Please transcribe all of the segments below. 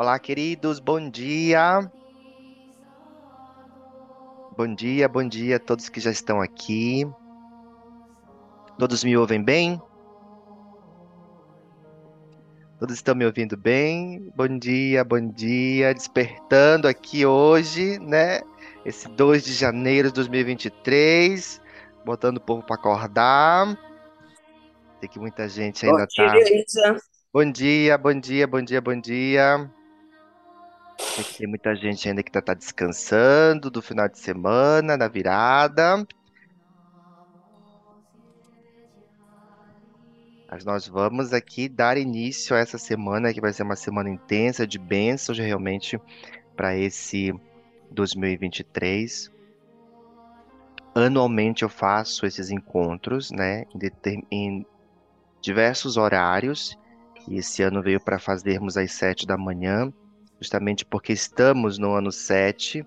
Olá, queridos, bom dia. Bom dia, bom dia a todos que já estão aqui. Todos me ouvem bem? Todos estão me ouvindo bem? Bom dia, bom dia. Despertando aqui hoje, né? Esse 2 de janeiro de 2023, botando o povo para acordar. Tem que muita gente ainda Bom dia, tá. Isa. Bom dia, bom dia, bom dia, bom dia. Sei que tem muita gente ainda que tá, tá descansando do final de semana, da virada. Mas nós vamos aqui dar início a essa semana, que vai ser uma semana intensa de bênçãos realmente para esse 2023. Anualmente eu faço esses encontros, né, em, em diversos horários, e esse ano veio para fazermos às sete da manhã, justamente porque estamos no ano sete,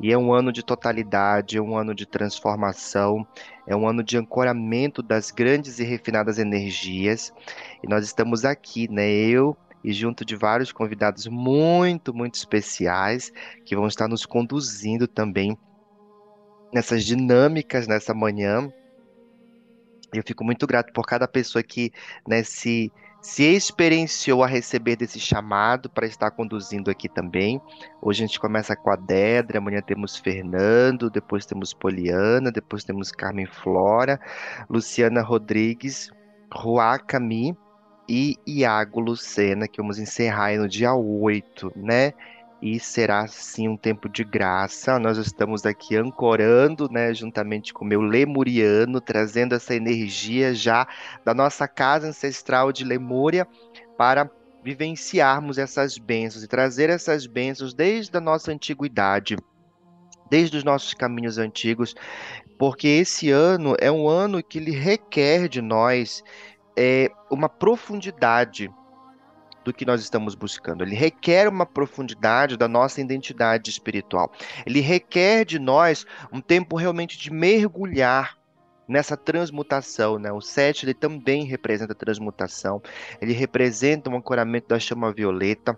e é um ano de totalidade, é um ano de transformação, é um ano de ancoramento das grandes e refinadas energias, e nós estamos aqui, né, eu e junto de vários convidados muito, muito especiais, que vão estar nos conduzindo também nessas dinâmicas nessa manhã. Eu fico muito grato por cada pessoa que, né, se, experienciou a receber desse chamado para estar conduzindo aqui também. Hoje a gente começa com a Dedra, amanhã temos Fernando, depois temos Poliana, depois temos Carmen Flora, Luciana Rodrigues, Ruá Cami e Iago Lucena, que vamos encerrar aí no dia 8, né? E será sim um tempo de graça. Nós estamos aqui ancorando, né, juntamente com o meu lemuriano, trazendo essa energia já da nossa casa ancestral de Lemúria para vivenciarmos essas bênçãos e trazer essas bênçãos desde a nossa antiguidade, desde os nossos caminhos antigos, porque esse ano é um ano que ele requer de nós é, uma profundidade do que nós estamos buscando. Ele requer uma profundidade da nossa identidade espiritual. Ele requer de nós um tempo realmente de mergulhar nessa transmutação, né? O 7 ele também representa transmutação. Ele representa um ancoramento da chama violeta.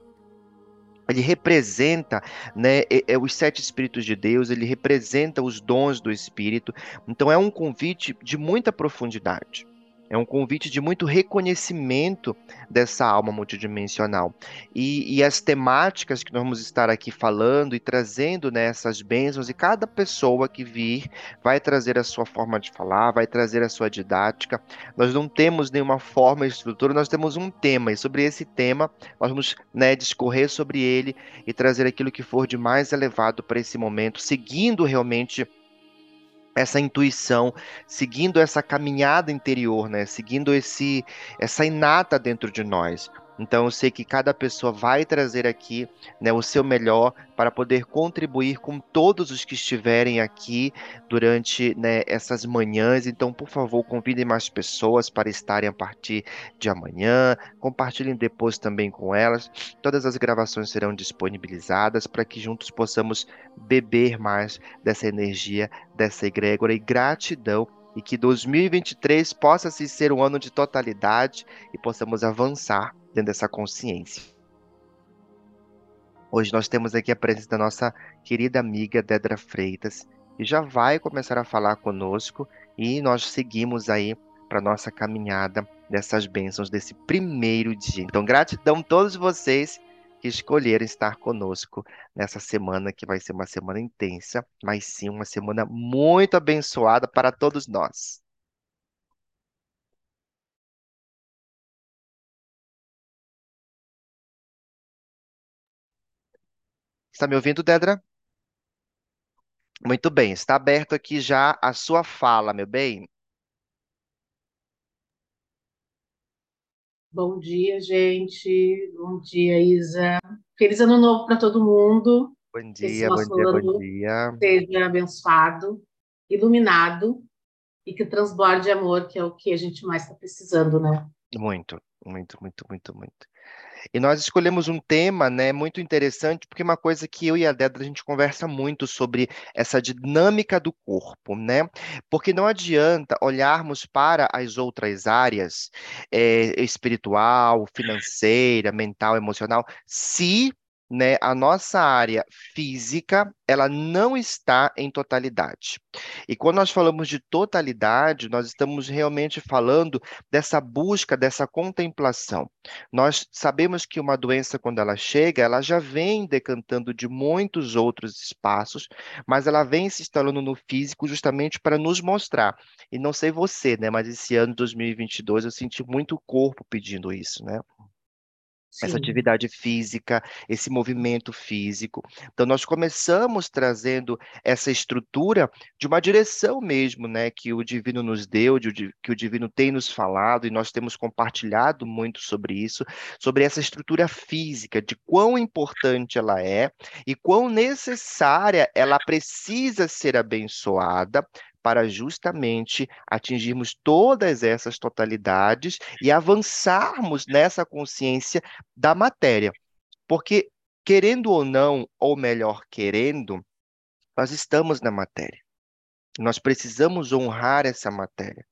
Ele representa, né, os sete Espíritos de Deus, ele representa os dons do Espírito. Então é um convite de muita profundidade. É um convite de muito reconhecimento dessa alma multidimensional. E, e as temáticas que nós vamos estar aqui falando e trazendo nessas né, bênçãos, e cada pessoa que vir vai trazer a sua forma de falar, vai trazer a sua didática. Nós não temos nenhuma forma e estrutura, nós temos um tema, e sobre esse tema nós vamos né, discorrer sobre ele e trazer aquilo que for de mais elevado para esse momento, seguindo realmente essa intuição, seguindo essa caminhada interior, né? Seguindo esse essa inata dentro de nós. Então eu sei que cada pessoa vai trazer aqui né, o seu melhor para poder contribuir com todos os que estiverem aqui durante né, essas manhãs. Então, por favor, convidem mais pessoas para estarem a partir de amanhã. Compartilhem depois também com elas. Todas as gravações serão disponibilizadas para que juntos possamos beber mais dessa energia, dessa egrégora e gratidão e que 2023 possa se ser um ano de totalidade e possamos avançar dentro dessa consciência. Hoje nós temos aqui a presença da nossa querida amiga Dedra Freitas, que já vai começar a falar conosco e nós seguimos aí para nossa caminhada dessas bênçãos desse primeiro dia. Então, gratidão a todos vocês que escolheram estar conosco nessa semana que vai ser uma semana intensa, mas sim uma semana muito abençoada para todos nós. Está me ouvindo, Dedra? Muito bem, está aberto aqui já a sua fala, meu bem. Bom dia, gente. Bom dia, Isa. Feliz ano novo para todo mundo. Bom dia, bom dia, bom dia. Seja abençoado, iluminado e que transborde amor, que é o que a gente mais está precisando, né? Muito, muito, muito, muito, muito. E nós escolhemos um tema, né, muito interessante, porque uma coisa que eu e a Dedra a gente conversa muito sobre essa dinâmica do corpo, né? Porque não adianta olharmos para as outras áreas, é, espiritual, financeira, mental, emocional, se né, a nossa área física, ela não está em totalidade. E quando nós falamos de totalidade, nós estamos realmente falando dessa busca, dessa contemplação. Nós sabemos que uma doença, quando ela chega, ela já vem decantando de muitos outros espaços, mas ela vem se instalando no físico justamente para nos mostrar. E não sei você, né, mas esse ano 2022 eu senti muito o corpo pedindo isso, né? Essa Sim, atividade física, esse movimento físico. Então, nós começamos trazendo essa estrutura de uma direção mesmo, né, que o Divino nos deu, de, que o Divino tem nos falado, e nós temos compartilhado muito sobre isso, sobre essa estrutura física, de quão importante ela é e quão necessária ela precisa ser abençoada para justamente atingirmos todas essas totalidades e avançarmos nessa consciência da matéria. Porque, querendo ou não, ou melhor, querendo, nós estamos na matéria. Nós precisamos honrar essa matéria.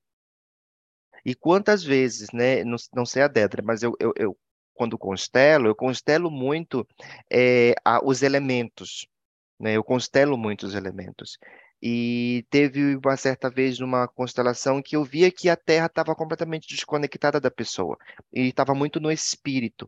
E quantas vezes, né? Não, não sei a Dedra, mas eu, eu, eu quando constelo, eu constelo muito é, a, os elementos. Né? Eu constelo muito os elementos. E teve uma certa vez numa constelação que eu via que a Terra estava completamente desconectada da pessoa e estava muito no espírito.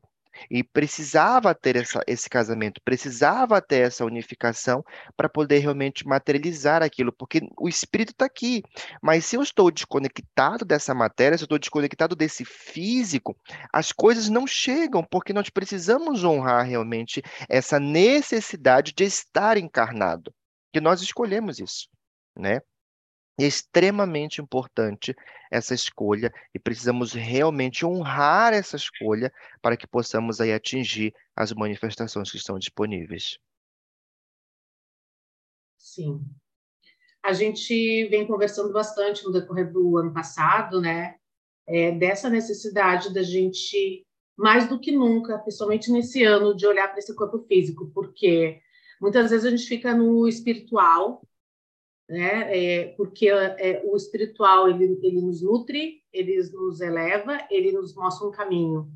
E precisava ter essa, esse casamento, precisava ter essa unificação para poder realmente materializar aquilo, porque o espírito está aqui. Mas se eu estou desconectado dessa matéria, se eu estou desconectado desse físico, as coisas não chegam, porque nós precisamos honrar realmente essa necessidade de estar encarnado que nós escolhemos isso, né? É extremamente importante essa escolha e precisamos realmente honrar essa escolha para que possamos aí atingir as manifestações que estão disponíveis. sim. A gente vem conversando bastante no decorrer do ano passado, né? É, dessa necessidade da gente, mais do que nunca, principalmente nesse ano, de olhar para esse corpo físico, porque Muitas vezes a gente fica no espiritual, né? É, porque é, o espiritual ele, ele nos nutre, ele nos eleva, ele nos mostra um caminho.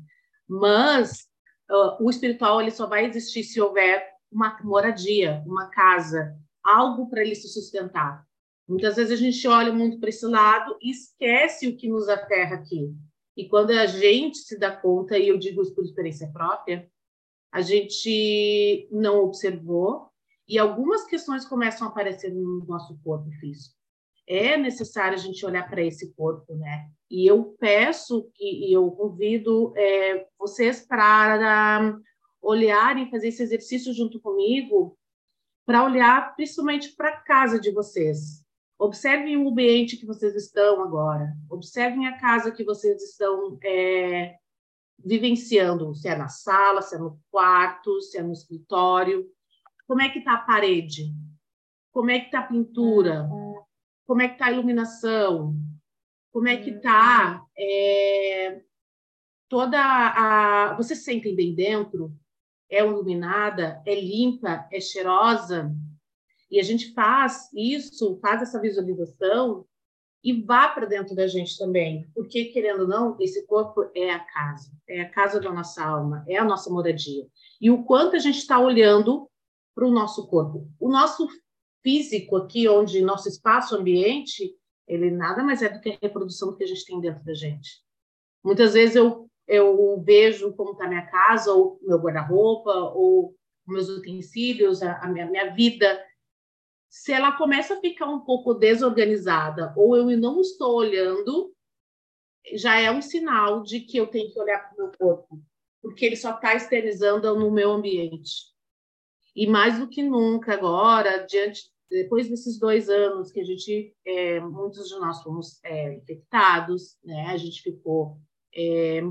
Mas uh, o espiritual ele só vai existir se houver uma moradia, uma casa, algo para ele se sustentar. Muitas vezes a gente olha muito para esse lado e esquece o que nos aterra aqui. E quando a gente se dá conta, e eu digo isso por experiência própria, a gente não observou e algumas questões começam a aparecer no nosso corpo físico. É necessário a gente olhar para esse corpo, né? E eu peço e eu convido é, vocês para olharem, fazer esse exercício junto comigo, para olhar principalmente para a casa de vocês. Observem o ambiente que vocês estão agora. Observem a casa que vocês estão é, vivenciando, se é na sala, se é no quarto, se é no escritório. Como é que está a parede? Como é que está a pintura? Como é que está a iluminação? Como é que está é, toda a... Você se sentem bem dentro? É iluminada? É limpa? É cheirosa? E a gente faz isso, faz essa visualização e vá para dentro da gente também, porque querendo ou não, esse corpo é a casa, é a casa da nossa alma, é a nossa moradia. E o quanto a gente está olhando para o nosso corpo. O nosso físico aqui, onde nosso espaço ambiente, ele nada mais é do que a reprodução que a gente tem dentro da gente. Muitas vezes eu, eu vejo como está minha casa, ou meu guarda-roupa, ou meus utensílios, a, a minha, minha vida, se ela começa a ficar um pouco desorganizada ou eu não estou olhando, já é um sinal de que eu tenho que olhar para o meu corpo, porque ele só está externizando no meu ambiente. E mais do que nunca agora, diante depois desses dois anos que a gente, é, muitos de nós fomos é, infectados, né? A gente ficou é,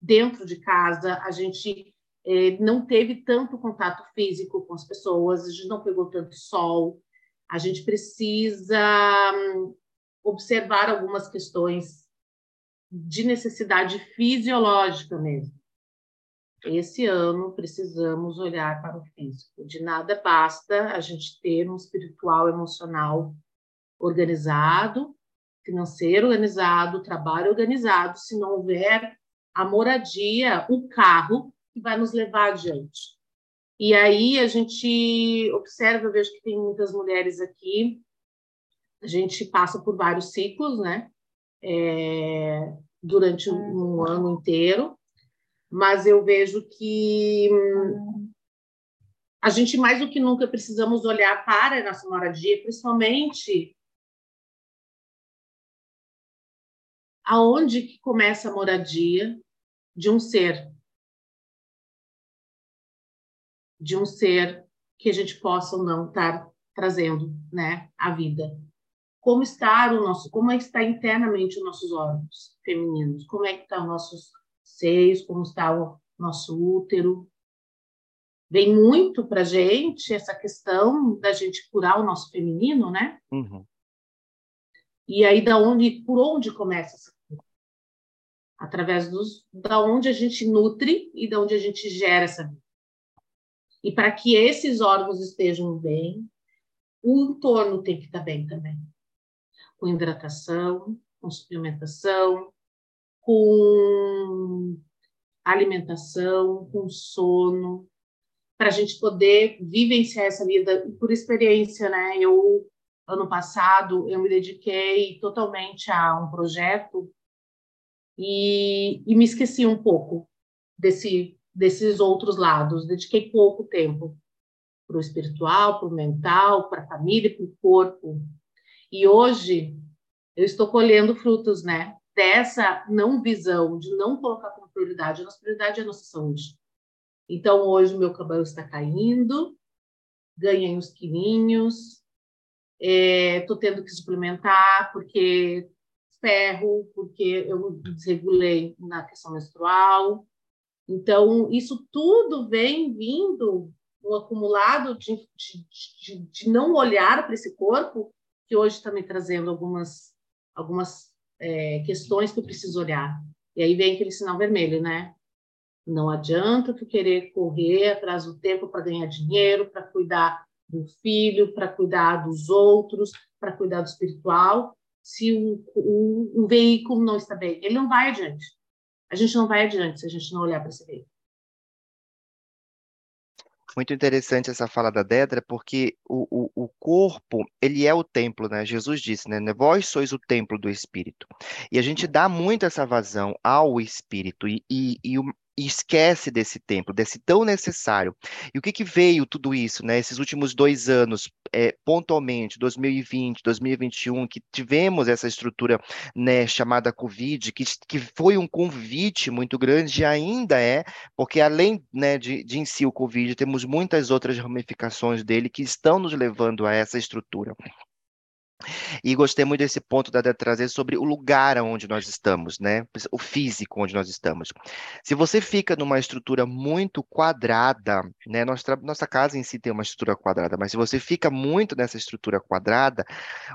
dentro de casa, a gente é, não teve tanto contato físico com as pessoas, a gente não pegou tanto sol, a gente precisa hum, observar algumas questões de necessidade fisiológica mesmo. Esse ano precisamos olhar para o físico. De nada basta a gente ter um espiritual emocional organizado, financeiro organizado, trabalho organizado, se não houver a moradia, o carro que vai nos levar adiante. E aí a gente observa, eu vejo que tem muitas mulheres aqui, a gente passa por vários ciclos, né? É, durante um ano inteiro, mas eu vejo que a gente mais do que nunca precisamos olhar para a nossa moradia, principalmente aonde que começa a moradia de um ser, de um ser que a gente possa ou não estar trazendo, né, a vida. Como está o nosso, como é que está internamente os nossos órgãos femininos? Como é que estão os nossos seios? Como está o nosso útero? Vem muito para gente essa questão da gente curar o nosso feminino, né? Uhum. E aí da onde, por onde começa essa cura? Através dos, da onde a gente nutre e da onde a gente gera essa vida. E para que esses órgãos estejam bem, o entorno tem que estar bem também. Com hidratação, com suplementação, com alimentação, com sono, para a gente poder vivenciar essa vida por experiência, né? Eu ano passado eu me dediquei totalmente a um projeto e, e me esqueci um pouco desse desses outros lados. Dediquei pouco tempo para o espiritual, para o mental, para a família, para o corpo. E hoje eu estou colhendo frutos, né? Dessa não visão, de não colocar como prioridade. A nossa prioridade é a nossa saúde. Então, hoje o meu cabelo está caindo, ganhei uns quilinhos, estou é, tendo que suplementar porque ferro, porque eu desregulei na questão menstrual, então, isso tudo vem vindo um acumulado de, de, de, de não olhar para esse corpo, que hoje está me trazendo algumas, algumas é, questões que eu preciso olhar. E aí vem aquele sinal vermelho, né? Não adianta tu querer correr atrás do tempo para ganhar dinheiro, para cuidar do filho, para cuidar dos outros, para cuidar do espiritual, se o, o, o veículo não está bem. Ele não vai adiante a gente não vai adiante se a gente não olhar para esse meio. Muito interessante essa fala da Dedra, porque o, o, o, corpo, ele é o templo, né? Jesus disse, né? Vós sois o templo do Espírito. E a gente dá muito essa vazão ao Espírito. E, e, e o, e esquece desse tempo, desse tão necessário. E o que, que veio tudo isso, né? Esses últimos dois anos, é, pontualmente, 2020, 2021, que tivemos essa estrutura né, chamada Covid, que, que foi um convite muito grande, e ainda é, porque além né, de, de em si o Covid, temos muitas outras ramificações dele que estão nos levando a essa estrutura. E gostei muito desse ponto da trazer sobre o lugar onde nós estamos, né? O físico onde nós estamos. Se você fica numa estrutura muito quadrada, né? Nossa, nossa casa em si tem uma estrutura quadrada, mas se você fica muito nessa estrutura quadrada,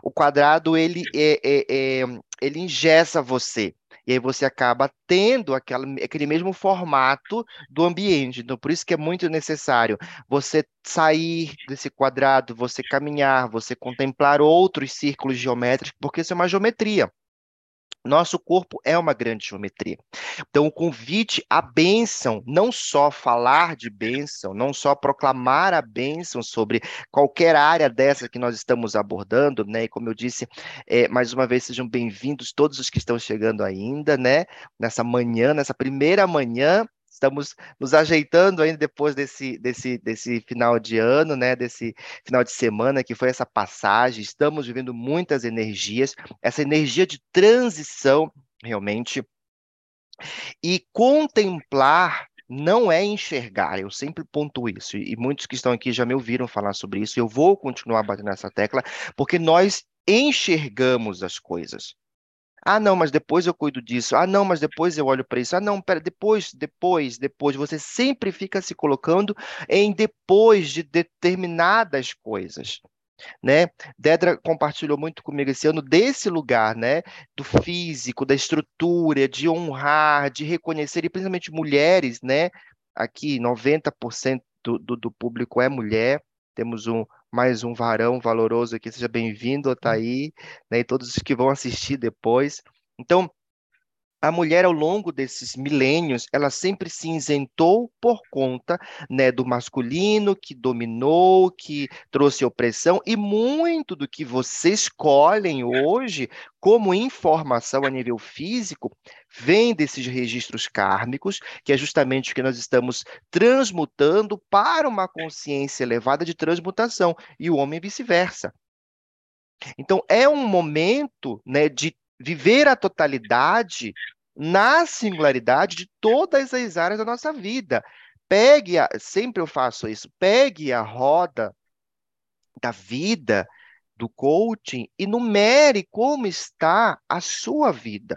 o quadrado ele é, é, é ele ingessa você. E aí você acaba tendo aquela, aquele mesmo formato do ambiente. Então, por isso que é muito necessário você sair desse quadrado, você caminhar, você contemplar outros círculos geométricos, porque isso é uma geometria. Nosso corpo é uma grande geometria. Então, o convite à bênção, não só falar de bênção, não só proclamar a bênção sobre qualquer área dessa que nós estamos abordando, né? E como eu disse, é, mais uma vez, sejam bem-vindos todos os que estão chegando ainda, né? Nessa manhã, nessa primeira manhã estamos nos ajeitando ainda depois desse, desse, desse final de ano, né? Desse final de semana que foi essa passagem. Estamos vivendo muitas energias, essa energia de transição realmente. E contemplar não é enxergar, eu sempre ponto isso, e muitos que estão aqui já me ouviram falar sobre isso, eu vou continuar batendo nessa tecla, porque nós enxergamos as coisas. Ah, não, mas depois eu cuido disso. Ah, não, mas depois eu olho para isso. Ah, não, pera, depois, depois, depois. Você sempre fica se colocando em depois de determinadas coisas. Né? Dedra compartilhou muito comigo esse ano desse lugar, né? Do físico, da estrutura, de honrar, de reconhecer, e principalmente mulheres, né? Aqui, 90% do, do, do público é mulher. Temos um, mais um varão valoroso aqui. Seja bem-vindo, Otaí, né, e todos os que vão assistir depois. Então, a mulher, ao longo desses milênios, ela sempre se isentou por conta né, do masculino que dominou, que trouxe opressão, e muito do que vocês escolhem hoje como informação a nível físico vem desses registros kármicos, que é justamente o que nós estamos transmutando para uma consciência elevada de transmutação, e o homem vice-versa. Então, é um momento né, de viver a totalidade na singularidade de todas as áreas da nossa vida. Pegue, a, sempre eu faço isso, pegue a roda da vida, do coaching e numere como está a sua vida.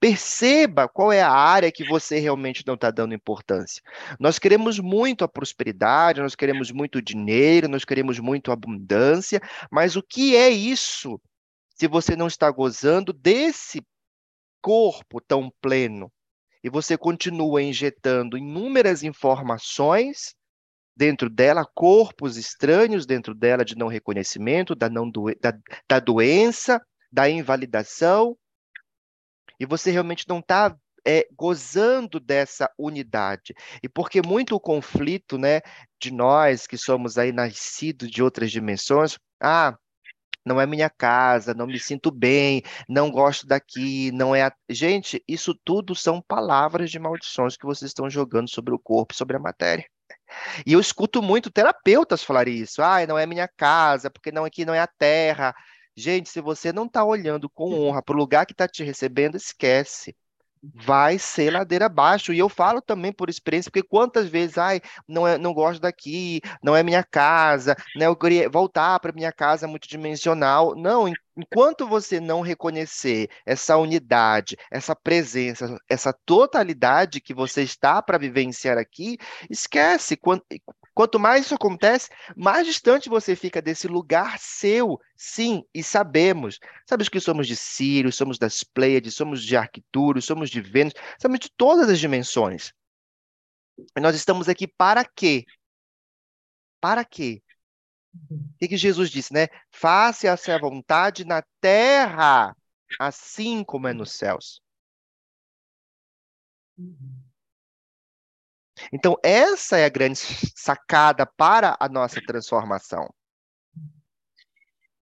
Perceba qual é a área que você realmente não está dando importância. Nós queremos muito a prosperidade, nós queremos muito dinheiro, nós queremos muito abundância, mas o que é isso se você não está gozando desse corpo tão pleno e você continua injetando inúmeras informações dentro dela, corpos estranhos dentro dela de não reconhecimento, da, não do, da, da doença, da invalidação, e você realmente não está é, gozando dessa unidade. E porque muito o conflito né, de nós que somos aí nascidos de outras dimensões, ah, não é minha casa, não me sinto bem, não gosto daqui, não é. A... Gente, isso tudo são palavras de maldições que vocês estão jogando sobre o corpo, sobre a matéria. E eu escuto muito terapeutas falar isso. Ah, não é minha casa, porque não aqui não é a terra. Gente, se você não está olhando com honra para o lugar que está te recebendo, esquece vai ser ladeira abaixo. E eu falo também por experiência, porque quantas vezes, ai, não, é, não gosto daqui, não é minha casa, né? Eu queria voltar para minha casa multidimensional. Não, enquanto você não reconhecer essa unidade, essa presença, essa totalidade que você está para vivenciar aqui, esquece. Quando, Quanto mais isso acontece, mais distante você fica desse lugar seu. Sim, e sabemos. Sabemos que somos de Sirius, somos das Pleiades, somos de Arcturus, somos de Vênus, somos de todas as dimensões. E nós estamos aqui para quê? Para quê? O que, que Jesus disse, né? Faça a sua vontade na terra, assim como é nos céus. Uhum. Então, essa é a grande sacada para a nossa transformação.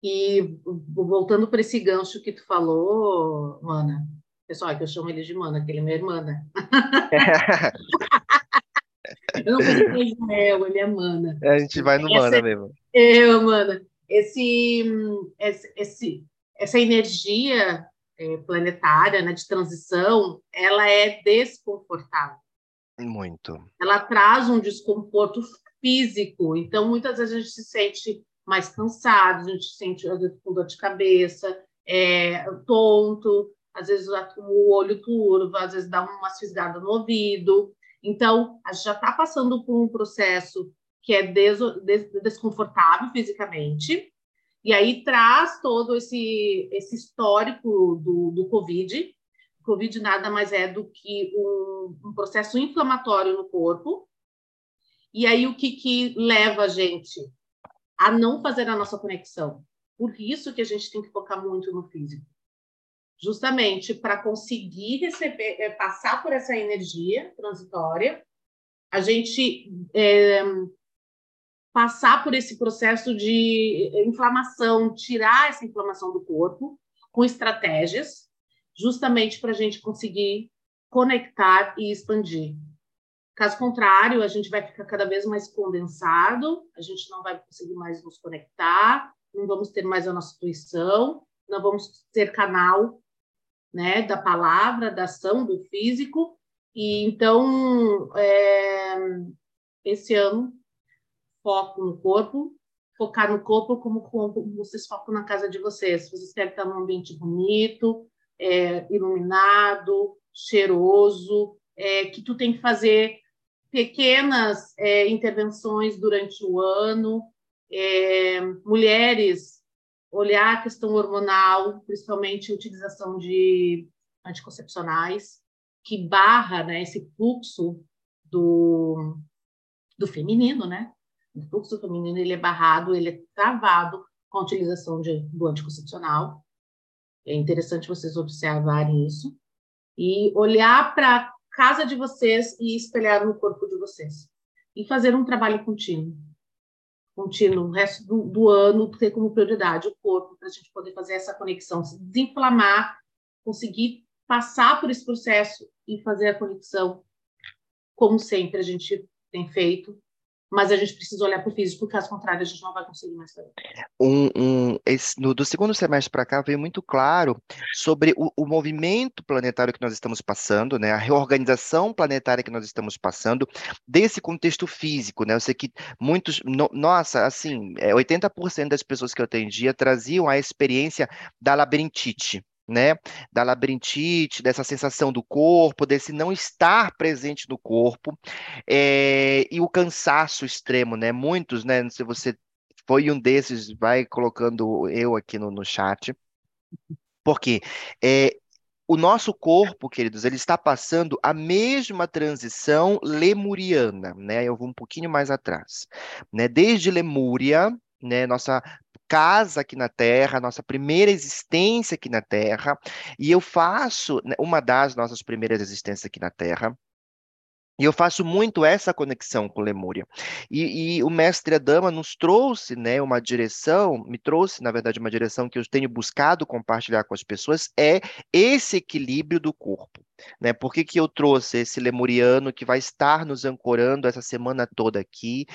E voltando para esse gancho que tu falou, Mana, pessoal, é que eu chamo ele de Mana, que ele é minha irmã, né? eu não conheço Israel, ele é Mana. É, a gente vai no Mana mesmo. É, Mana. Esse, esse, essa energia é, planetária, né, de transição, ela é desconfortável. Muito. Ela traz um desconforto físico, então muitas vezes a gente se sente mais cansado, a gente se sente às vezes, com dor de cabeça, é, tonto, às vezes o olho turvo, às vezes dá uma fisgada no ouvido. Então, a gente já está passando por um processo que é des des desconfortável fisicamente, e aí traz todo esse, esse histórico do, do Covid, Covid nada mais é do que um, um processo inflamatório no corpo. E aí, o que, que leva a gente a não fazer a nossa conexão? Por isso que a gente tem que focar muito no físico. Justamente para conseguir receber, é, passar por essa energia transitória, a gente é, passar por esse processo de inflamação, tirar essa inflamação do corpo com estratégias justamente para a gente conseguir conectar e expandir. Caso contrário, a gente vai ficar cada vez mais condensado, a gente não vai conseguir mais nos conectar, não vamos ter mais a nossa intuição, não vamos ser canal né, da palavra, da ação, do físico. E então, é, esse ano, foco no corpo, focar no corpo como, como vocês focam na casa de vocês. Vocês querem estar num ambiente bonito, é, iluminado, cheiroso, é, que tu tem que fazer pequenas é, intervenções durante o ano, é, mulheres olhar a questão hormonal, principalmente a utilização de anticoncepcionais, que barra né, esse fluxo do, do feminino, né? O fluxo feminino ele é barrado, ele é travado com a utilização de, do anticoncepcional. É interessante vocês observarem isso. e olhar para a casa de vocês e espelhar no corpo de vocês. E fazer um trabalho contínuo. Contínuo, o resto do, do ano ter como prioridade o corpo, para a gente poder fazer essa conexão, se desinflamar, conseguir passar por esse processo e fazer a conexão, como sempre a gente tem feito, mas a gente precisa olhar para o físico, caso contrário a gente não vai conseguir mais fazer. Um, um, esse, no, do segundo semestre para cá veio muito claro sobre o, o, movimento planetário que nós estamos passando, né, a reorganização planetária que nós estamos passando, desse contexto físico, né, eu sei que muitos, no, nossa, assim, 80% é, das pessoas que eu atendia traziam a experiência da labirintite, né, da labirintite, dessa sensação do corpo, desse não estar presente no corpo, é, e o cansaço extremo, né, muitos, né, se você foi um desses, vai colocando eu aqui no, no chat, porque é, o nosso corpo, queridos, ele está passando a mesma transição lemuriana, né, eu vou um pouquinho mais atrás, né, desde Lemúria, né, nossa casa aqui na Terra, nossa primeira existência aqui na Terra, e eu faço né, uma das nossas primeiras existências aqui na Terra. E eu faço muito essa conexão com Lemúria. E, e, o mestre Adama nos trouxe né, uma direção, me trouxe, na verdade, uma direção que eu tenho buscado compartilhar com as pessoas, é esse equilíbrio do corpo. Né? Por que, que eu trouxe esse lemuriano que vai estar nos ancorando essa semana toda aqui?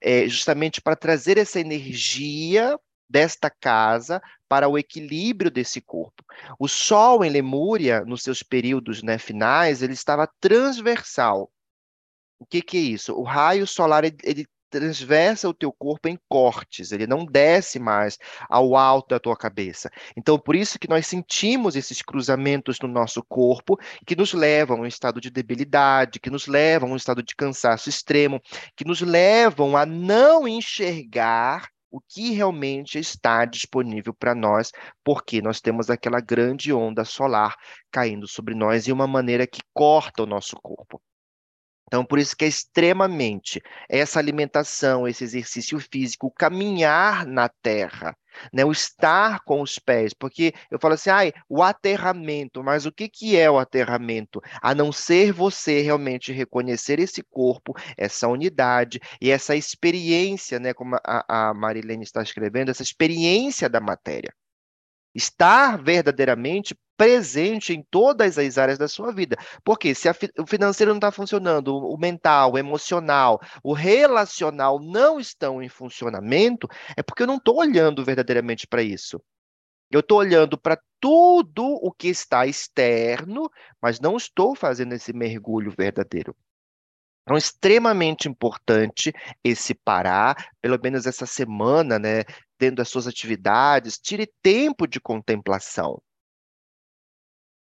É, justamente para trazer essa energia desta casa para o equilíbrio desse corpo. O Sol em Lemúria, nos seus períodos né, finais, ele estava transversal. O que, que é isso? O raio solar ele, ele transversa o teu corpo em cortes, ele não desce mais ao alto da tua cabeça. Então, por isso que nós sentimos esses cruzamentos no nosso corpo que nos levam a um estado de debilidade, que nos levam a um estado de cansaço extremo, que nos levam a não enxergar o que realmente está disponível para nós, porque nós temos aquela grande onda solar caindo sobre nós de uma maneira que corta o nosso corpo. Então, por isso que é extremamente essa alimentação, esse exercício físico, caminhar na terra, né? o estar com os pés, porque eu falo assim, ai, o aterramento, mas o que, que é o aterramento? A não ser você realmente reconhecer esse corpo, essa unidade e essa experiência, né? como a, a Marilene está escrevendo, essa experiência da matéria estar verdadeiramente presente em todas as áreas da sua vida. Porque se o financeiro não está funcionando, o mental, o emocional, o relacional não estão em funcionamento, é porque eu não estou olhando verdadeiramente para isso. Eu estou olhando para tudo o que está externo, mas não estou fazendo esse mergulho verdadeiro. Então, é extremamente importante esse parar, pelo menos essa semana, né, dentro das suas atividades, tire tempo de contemplação.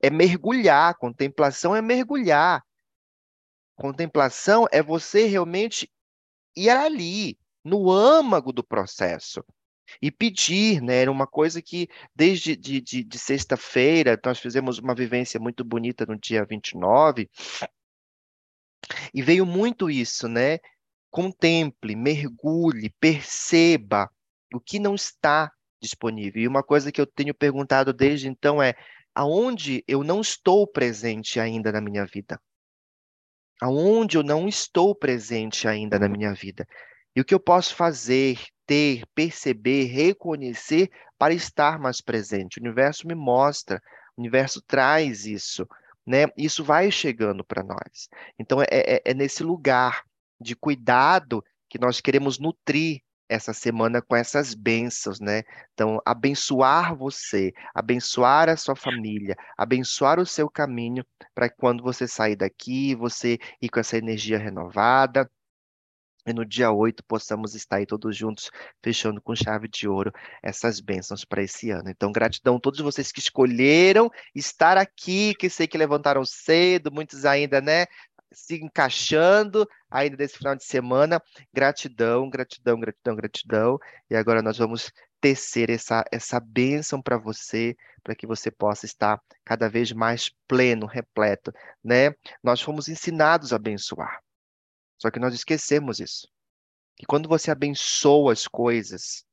É mergulhar, contemplação é mergulhar. Contemplação é você realmente ir ali, no âmago do processo. E pedir, né? Era uma coisa que, desde de, de, de sexta-feira, nós fizemos uma vivência muito bonita no dia 29, e veio muito isso, né? Contemple, mergulhe, perceba o que não está disponível. E uma coisa que eu tenho perguntado desde então é: aonde eu não estou presente ainda na minha vida? Aonde eu não estou presente ainda na minha vida? E o que eu posso fazer, ter, perceber, reconhecer para estar mais presente? O universo me mostra, o universo traz isso, né? Isso vai chegando para nós. Então é, é, é nesse lugar de cuidado que nós queremos nutrir essa semana com essas bênçãos, né? Então, abençoar você, abençoar a sua família, abençoar o seu caminho, para que quando você sair daqui, você ir com essa energia renovada. E no dia 8 possamos estar aí todos juntos, fechando com chave de ouro essas bênçãos para esse ano. Então, gratidão a todos vocês que escolheram estar aqui, que sei que levantaram cedo, muitos ainda, né? se encaixando ainda nesse final de semana. Gratidão, gratidão, gratidão, gratidão. E agora nós vamos tecer essa, essa bênção para você, para que você possa estar cada vez mais pleno, repleto, né? Nós fomos ensinados a abençoar. Só que nós esquecemos isso. Que quando você abençoa as coisas,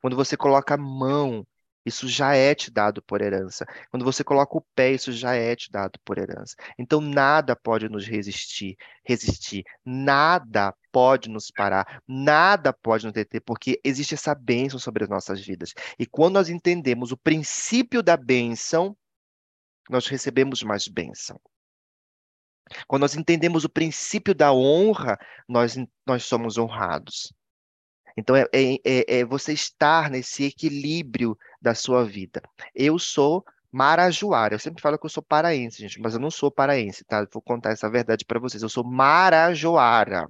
quando você coloca a mão Isso já é te dado por herança. Quando você coloca o pé, isso já é te dado por herança. Então nada pode nos resistir, resistir. Nada pode nos parar, nada pode nos deter, porque existe essa bênção sobre as nossas vidas. E quando nós entendemos o princípio da bênção, nós recebemos mais bênção. Quando nós entendemos o princípio da honra, nós, nós somos honrados. Então, é, é, é, é você estar nesse equilíbrio da sua vida. Eu sou marajoara. Eu sempre falo que eu sou paraense, gente, mas eu não sou paraense, tá? Vou contar essa verdade para vocês. Eu sou marajoara.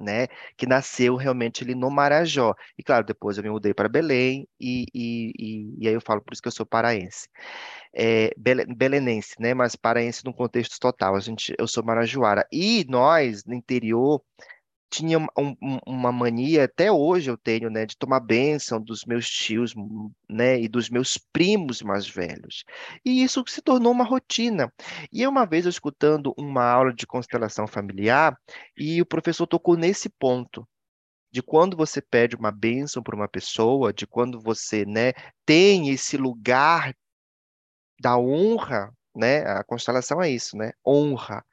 Né, que nasceu realmente ali no Marajó. E claro, depois eu me mudei para Belém e, e, e, e, aí eu falo por isso que eu sou paraense. É, belenense, né, mas paraense no contexto total. A gente, eu sou marajoara. E nós, no interior, tinha um, uma mania, até hoje eu tenho, né, de tomar bênção dos meus tios, né, e dos meus primos mais velhos. E isso se tornou uma rotina. E uma vez eu escutando uma aula de constelação familiar, e o professor tocou nesse ponto, de quando você pede uma bênção para uma pessoa, de quando você, né, tem esse lugar da honra, né? A constelação é isso, né? Honra.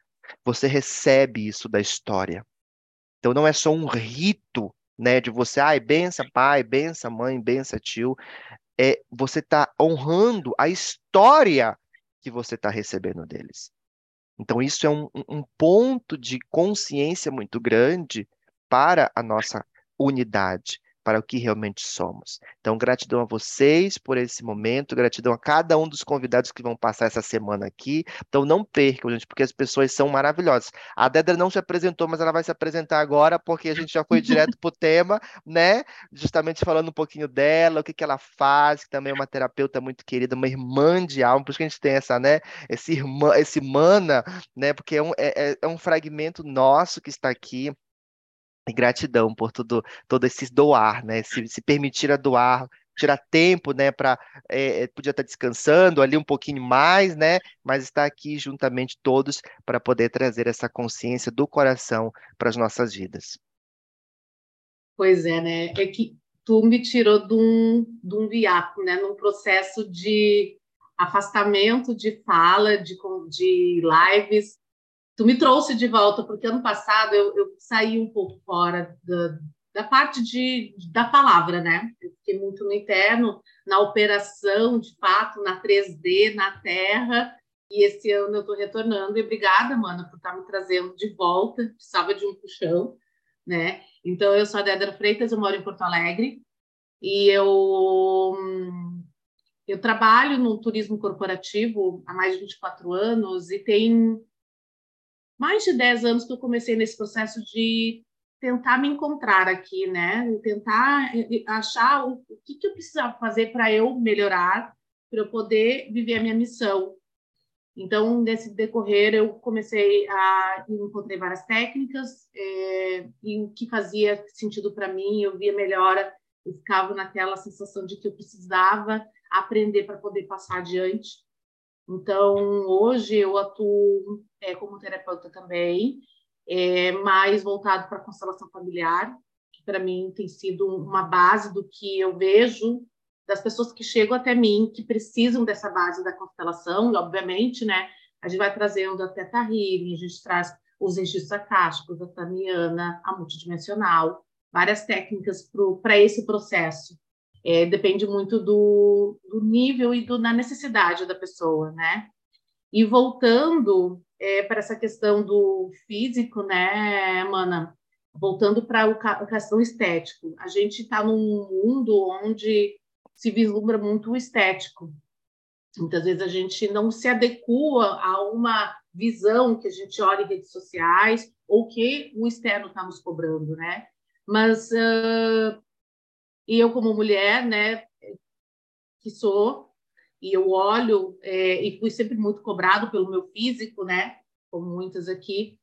Você recebe isso da história. Então não é só um rito, né, de você, ai, benção pai, benção mãe, benção tio. É, você está honrando a história que você está recebendo deles. Então isso é um, um ponto de consciência muito grande para a nossa unidade para o que realmente somos. Então, gratidão a vocês por esse momento, gratidão a cada um dos convidados que vão passar essa semana aqui. Então, não percam, gente, porque as pessoas são maravilhosas. A Dedra não se apresentou, mas ela vai se apresentar agora, porque a gente já foi direto para o tema, né? Justamente falando um pouquinho dela, o que, que ela faz, que também é uma terapeuta muito querida, uma irmã de alma, por isso que a gente tem essa, né? Esse irmã, esse mana, né? Porque é um, é, é, é um fragmento nosso que está aqui e gratidão por tudo, todo esse doar, né? Se, se permitir a doar, tirar tempo, né? Para é, é, podia estar descansando ali um pouquinho mais, né? Mas estar aqui juntamente todos para poder trazer essa consciência do coração para as nossas vidas. Pois é, né? É que tu me tirou de um, de um viaco, né? Num processo de afastamento de fala, de, de lives, tu me trouxe de volta, porque ano passado eu, eu saí um pouco fora da, da parte de, da palavra, né? Eu fiquei muito no interno, na operação, de fato, na 3D, na Terra, e esse ano eu estou retornando. E obrigada, mana, por estar tá me trazendo de volta, precisava de um puxão, né? Então, eu sou a Dédra Freitas, eu moro em Porto Alegre, e eu eu trabalho no turismo corporativo há mais de 24 anos e tem mais de 10 anos que eu comecei nesse processo de tentar me encontrar aqui, né? Tentar achar o, o que, que eu precisava fazer para eu melhorar, para eu poder viver a minha missão. Então, nesse decorrer, eu comecei a encontrei várias técnicas é, e o que fazia sentido para mim, eu via melhora, eu ficava naquela sensação de que eu precisava aprender para poder passar adiante. Então, hoje eu atuo é, como terapeuta também, é, mais voltado para a constelação familiar, que para mim tem sido uma base do que eu vejo das pessoas que chegam até mim, que precisam dessa base da constelação, e obviamente, né, a gente vai trazendo a Teta Healing, a gente traz os registros acásticos, a tamiana, a multidimensional, várias técnicas para esse processo é, depende muito do, do nível e do, da necessidade da pessoa, né? E voltando é, para essa questão do físico, né, Mana? Voltando para a questão estético, a gente está num mundo onde se vislumbra muito o estético. Muitas vezes a gente não se adequa a uma visão que a gente olha em redes sociais ou que o externo está nos cobrando, né? Mas uh, e eu, como mulher, né, que sou, e eu olho, é, e fui sempre muito cobrado pelo meu físico, né, como muitas aqui,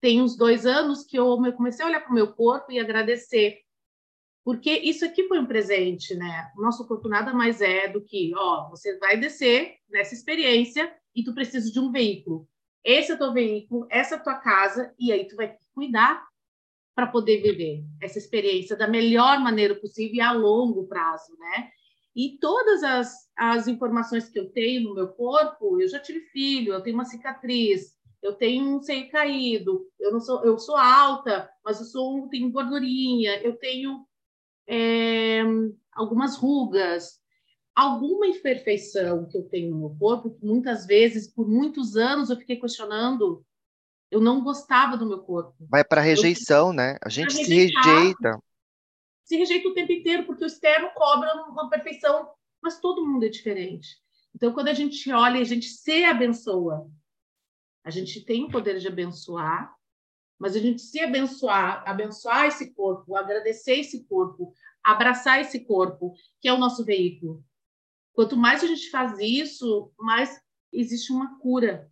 tem uns dois anos que eu comecei a olhar para o meu corpo e agradecer, porque isso aqui foi um presente, né? O nosso corpo nada mais é do que, ó, você vai descer nessa experiência e tu precisa de um veículo. Esse é o teu veículo, essa é a tua casa, e aí tu vai cuidar para poder viver essa experiência da melhor maneira possível e a longo prazo, né? E todas as, as informações que eu tenho no meu corpo, eu já tive filho, eu tenho uma cicatriz, eu tenho um seio caído, eu não sou, eu sou alta, mas eu sou tenho gordurinha, eu tenho é, algumas rugas, alguma imperfeição que eu tenho no meu corpo, muitas vezes, por muitos anos, eu fiquei questionando. Eu não gostava do meu corpo. Vai para rejeição, eu, né? A gente se rejeita. Se rejeita o tempo inteiro, porque o externo cobra uma perfeição, mas todo mundo é diferente. Então, quando a gente olha, a gente se abençoa. A gente tem o poder de abençoar, mas a gente se abençoar, abençoar esse corpo, agradecer esse corpo, abraçar esse corpo, que é o nosso veículo. Quanto mais a gente faz isso, mais existe uma cura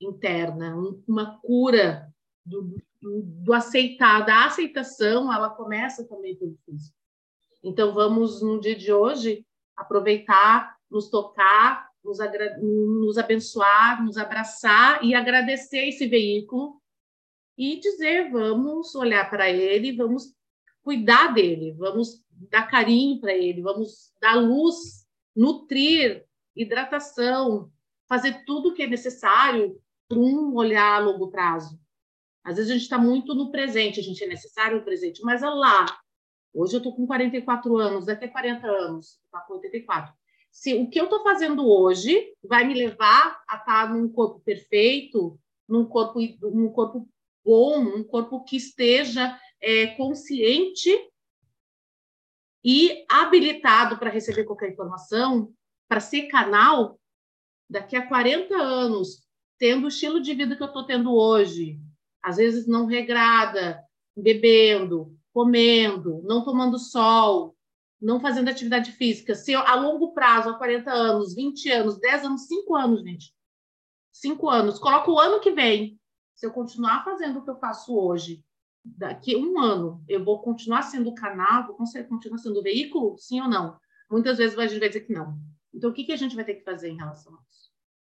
interna, uma cura do, do, do aceitar, da aceitação, ela começa também pelo físico. Então, vamos, no dia de hoje, aproveitar, nos tocar, nos, nos abençoar, nos abraçar e agradecer esse veículo e dizer: vamos olhar para ele, vamos cuidar dele, vamos dar carinho para ele, vamos dar luz nutrir, hidratação, fazer tudo o que é necessário um olhar a longo prazo. Às vezes a gente está muito no presente, a gente é necessário o presente, mas é lá. Hoje eu estou com 44 anos, daqui a 40 anos, está com 84. Se o que eu estou fazendo hoje vai me levar a estar tá num corpo perfeito, num corpo, num corpo bom, um corpo que esteja é, consciente e habilitado para receber qualquer informação, para ser canal, daqui a 40 anos, tendo o estilo de vida que eu estou tendo hoje, às vezes não regrada, bebendo, comendo, não tomando sol, não fazendo atividade física, se eu, a longo prazo, há 40 anos, 20 anos, 10 anos, 5 anos, gente. 5 anos. Coloca o ano que vem. Se eu continuar fazendo o que eu faço hoje, daqui um ano eu vou continuar sendo canal, vou continuar sendo veículo, sim ou não? Muitas vezes a gente vai dizer que não. Então, o que, que a gente vai ter que fazer em relação a isso?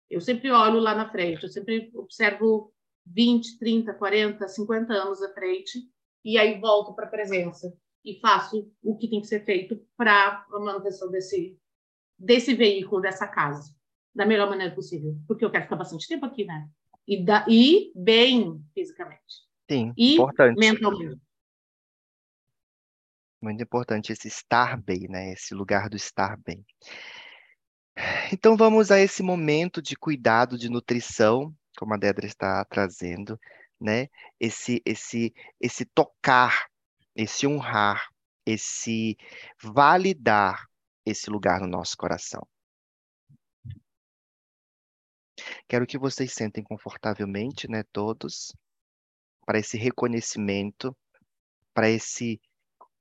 Eu sempre olho lá na frente, eu sempre observo 20, 30, 40, 50 anos à frente, e aí volto para a presença e faço o que tem que ser feito para a manutenção desse, desse veículo, dessa casa, da melhor maneira possível. Porque eu quero ficar bastante tempo aqui, né? E, da, e bem fisicamente. Sim, e importante. mentalmente. Muito importante esse estar bem, né? Esse lugar do estar bem. Então vamos a esse momento de cuidado de nutrição, como a Dedra está trazendo, né? Esse esse esse tocar, esse honrar, esse validar esse lugar no nosso coração. Quero que vocês sentem confortavelmente, né, todos para esse reconhecimento, para esse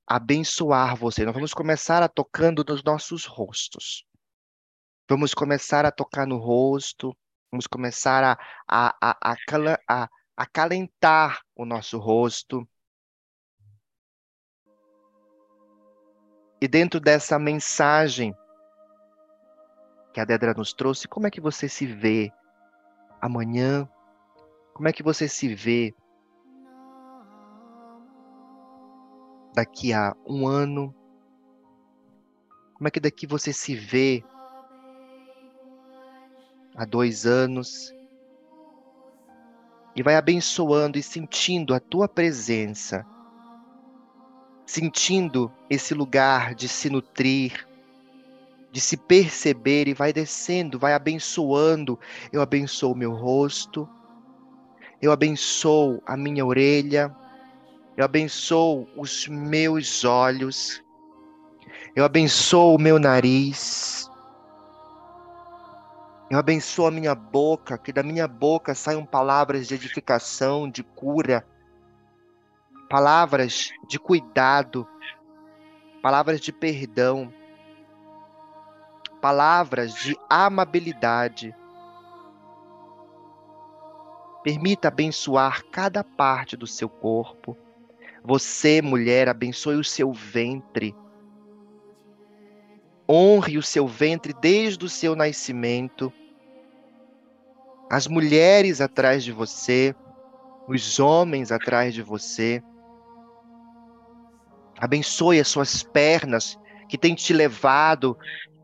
abençoar você. Nós vamos começar a tocando nos nossos rostos. Vamos começar a tocar no rosto, vamos começar a, a, a, a, acalentar o nosso rosto. E dentro dessa mensagem que a Dedra nos trouxe, como é que você se vê amanhã? Como é que você se vê daqui a um ano? Como é que daqui você se vê há dois anos? E vai abençoando e sentindo a tua presença, sentindo esse lugar de se nutrir, de se perceber e vai descendo, vai abençoando. Eu abençoo meu rosto, eu abençoo a minha orelha, eu abençoo os meus olhos. Eu abençoo o meu nariz. Eu abençoo a minha boca, que da minha boca saiam palavras de edificação, de cura, palavras de cuidado, palavras de perdão, palavras de amabilidade. Permita abençoar cada parte do seu corpo você, mulher, abençoe o seu ventre. Honre o seu ventre desde o seu nascimento. As mulheres atrás de você, os homens atrás de você. Abençoe as suas pernas, que tem te levado,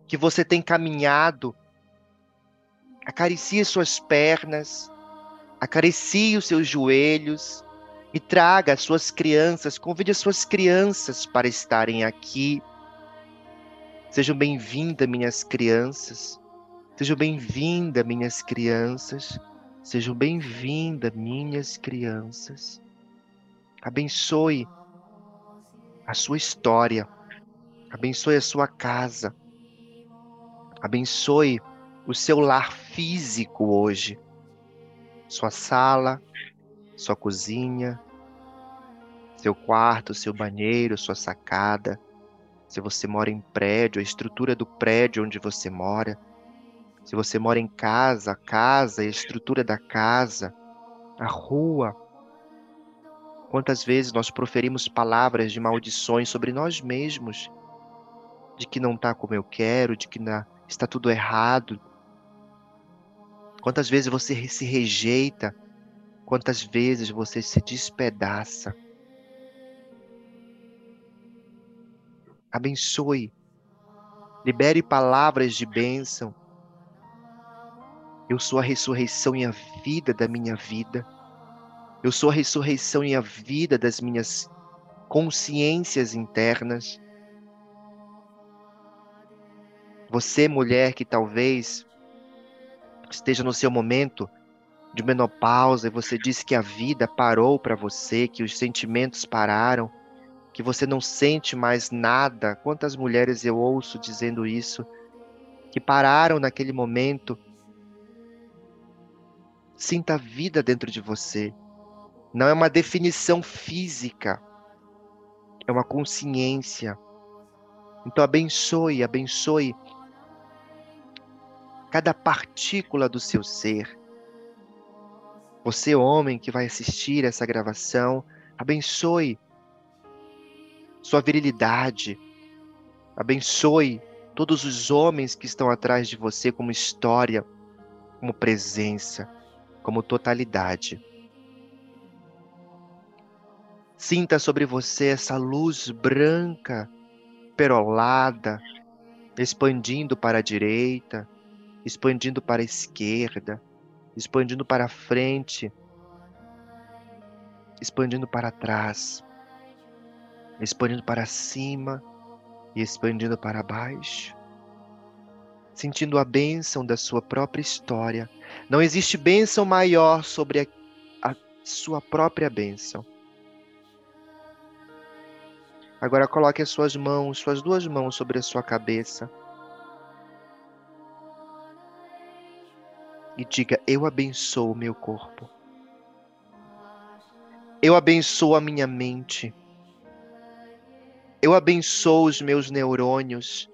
que você tem caminhado. Acaricie suas pernas, acaricie os seus joelhos e traga as suas crianças, convide as suas crianças para estarem aqui. Sejam bem-vindas, minhas crianças. Sejam bem-vindas, minhas crianças. Sejam bem-vindas, minhas crianças. Abençoe a sua história. Abençoe a sua casa. Abençoe o seu lar físico hoje. Sua sala, sua cozinha, seu quarto, seu banheiro, sua sacada. Se você mora em prédio, a estrutura do prédio onde você mora. Se você mora em casa, a casa a estrutura da casa, a rua. Quantas vezes nós proferimos palavras de maldições sobre nós mesmos, de que não está como eu quero, de que está tudo errado. Quantas vezes você se rejeita, quantas vezes você se despedaça. Abençoe, libere palavras de bênção eu sou a ressurreição e a vida da minha vida. Eu sou a ressurreição e a vida das minhas consciências internas. Você, mulher que talvez esteja no seu momento de menopausa e você disse que a vida parou para você, que os sentimentos pararam, que você não sente mais nada. Quantas mulheres eu ouço dizendo isso? Que pararam naquele momento Sinta a vida dentro de você. Não é uma definição física, é uma consciência. Então abençoe, abençoe cada partícula do seu ser. Você, homem que vai assistir essa gravação, abençoe sua virilidade. Abençoe todos os homens que estão atrás de você como história, como presença como totalidade. Sinta sobre você essa luz branca, perolada, expandindo para a direita, expandindo para a esquerda, expandindo para a frente, expandindo para trás, expandindo para cima e expandindo para baixo sentindo a bênção da sua própria história. Não existe bênção maior sobre a, a sua própria bênção. Agora coloque as suas mãos, suas duas mãos sobre a sua cabeça. E diga: Eu abençoo o meu corpo. Eu abençoo a minha mente. Eu abençoo os meus neurônios.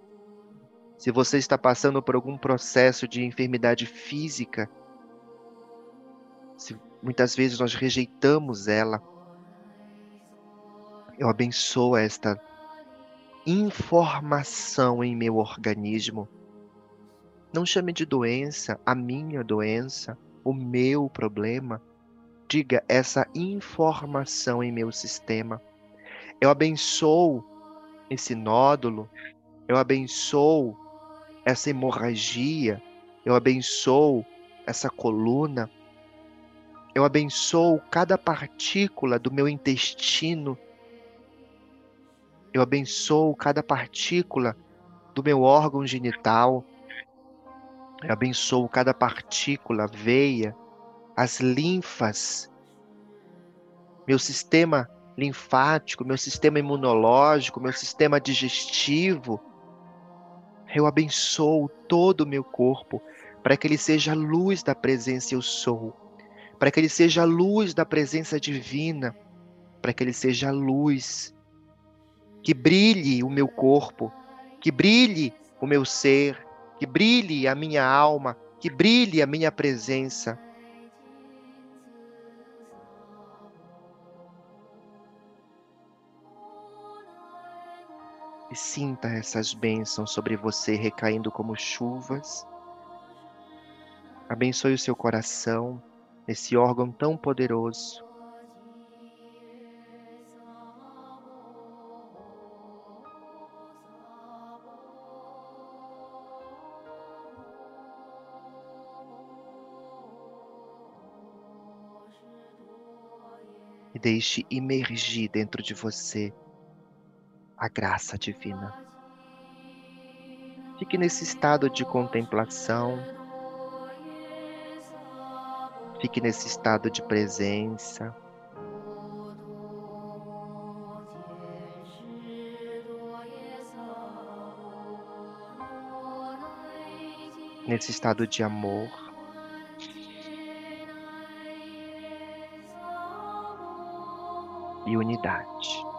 Se você está passando por algum processo de enfermidade física, se muitas vezes nós rejeitamos ela, eu abençoo esta informação em meu organismo. Não chame de doença a minha doença, o meu problema. Diga essa informação em meu sistema. Eu abençoo esse nódulo, eu abençoo essa hemorragia, eu abençoo essa coluna, eu abençoo cada partícula do meu intestino, eu abençoo cada partícula do meu órgão genital, eu abençoo cada partícula, veia, as linfas, meu sistema linfático, meu sistema imunológico, meu sistema digestivo, eu abençoo todo o meu corpo para que ele seja a luz da presença eu sou, para que ele seja a luz da presença divina, para que ele seja a luz. Que brilhe o meu corpo, que brilhe o meu ser, que brilhe a minha alma, que brilhe a minha presença. e sinta essas bênçãos sobre você recaindo como chuvas. Abençoe o seu coração, nesse órgão tão poderoso. E deixe imergir dentro de você a graça divina. Fique nesse estado de contemplação Fique nesse estado de presença. Nesse estado de amor. E unidade.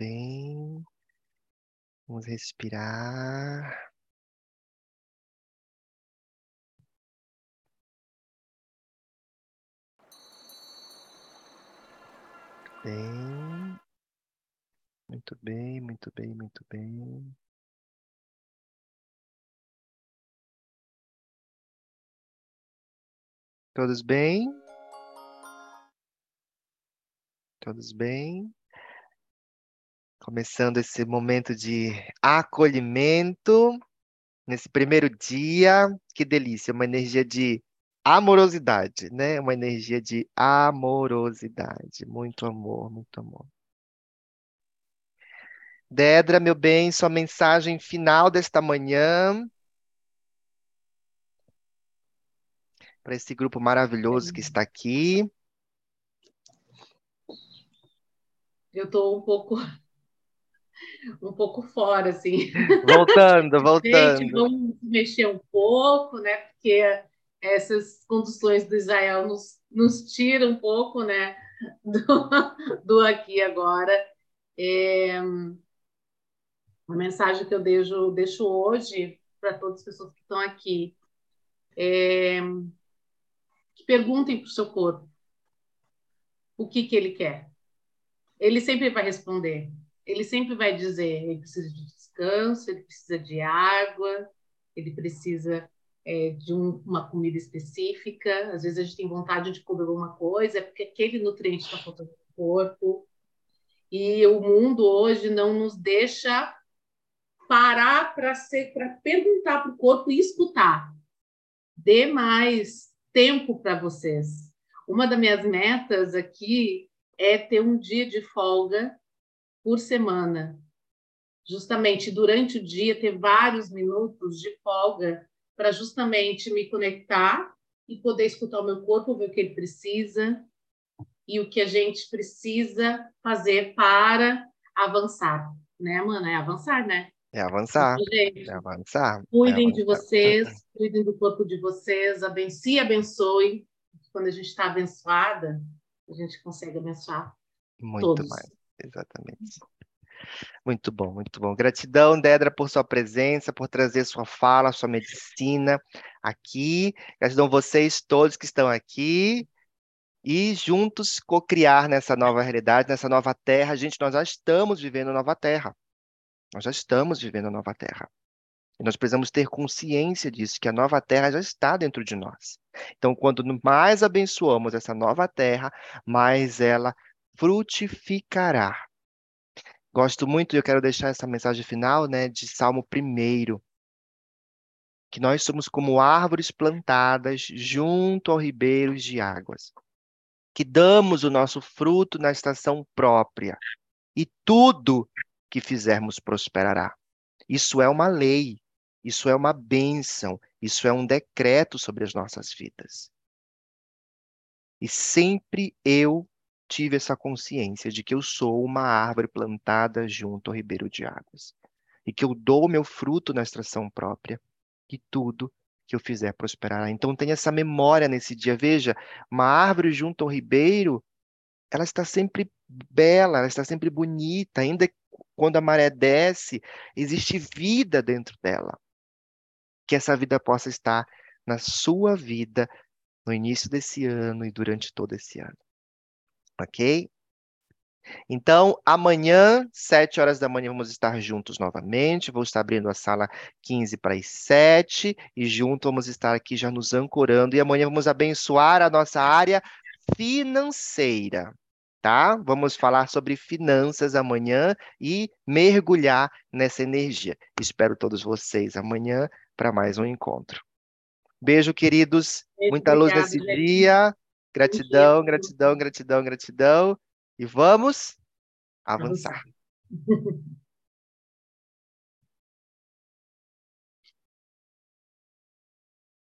Bem. Vamos respirar. Bem. Muito bem, muito bem, muito bem. Todos bem? Todos bem? Começando esse momento de acolhimento nesse primeiro dia. Que delícia, uma energia de amorosidade, né? Uma energia de amorosidade. Muito amor, muito amor. Dedra, meu bem, sua mensagem final desta manhã. Para esse grupo maravilhoso que está aqui. Eu estou um pouco um pouco fora, assim. Voltando, voltando. Gente, vamos mexer um pouco, né? Porque essas conduções do Israel nos, nos tiram um pouco, né? Do, do aqui agora. É, a mensagem que eu deixo, deixo hoje para todas as pessoas que estão aqui é que perguntem para o seu corpo o que, que ele quer. Ele sempre vai responder ele sempre vai dizer: ele precisa de descanso, ele precisa de água, ele precisa é, de um, uma comida específica. Às vezes a gente tem vontade de comer alguma coisa, é porque aquele nutriente está faltando no corpo. E o mundo hoje não nos deixa parar para perguntar para o corpo e escutar. Dê mais tempo para vocês. Uma das minhas metas aqui é ter um dia de folga por semana. Justamente durante o dia, ter vários minutos de folga para justamente me conectar e poder escutar o meu corpo, ver o que ele precisa e o que a gente precisa fazer para avançar, né, mana? É avançar, né? É avançar. Então, é avançar. Cuidem é de vocês, cuidem do corpo de vocês, abençoe, abençoe. Quando a gente está abençoada, a gente consegue abençoar Muito todos. mais. Exatamente. Muito bom, muito bom. Gratidão, Dedra, por sua presença, por trazer sua fala, sua medicina aqui. Gratidão vocês todos que estão aqui. E juntos co-criar nessa nova realidade, nessa nova terra. Gente, nós já estamos vivendo nova terra. Nós já estamos vivendo nova terra. E nós precisamos ter consciência disso, que a nova terra já está dentro de nós. Então, quanto mais abençoamos essa nova terra, mais ela frutificará. Gosto muito, e eu quero deixar essa mensagem final, né, de Salmo 1, que nós somos como árvores plantadas junto aos ribeiros de águas, que damos o nosso fruto na estação própria, e tudo que fizermos prosperará. Isso é uma lei, isso é uma bênção, isso é um decreto sobre as nossas vidas. E sempre eu tive essa consciência de que eu sou uma árvore plantada junto ao ribeiro de águas e que eu dou meu fruto na extração própria e tudo que eu fizer prosperará. Então tenha essa memória nesse dia. Veja, uma árvore junto ao ribeiro, ela está sempre bela, ela está sempre bonita, ainda quando a maré desce, existe vida dentro dela. Que essa vida possa estar na sua vida no início desse ano e durante todo esse ano. Ok? Então, amanhã, 7 horas da manhã, vamos estar juntos novamente. Vou estar abrindo a sala 15 para as 7 e junto vamos estar aqui já nos ancorando. E amanhã vamos abençoar a nossa área financeira, tá? Vamos falar sobre finanças amanhã e mergulhar nessa energia. Espero todos vocês amanhã para mais um encontro. Beijo, queridos. Muito Muita luz nesse dia. Gratidão, gratidão, gratidão, gratidão. E vamos avançar.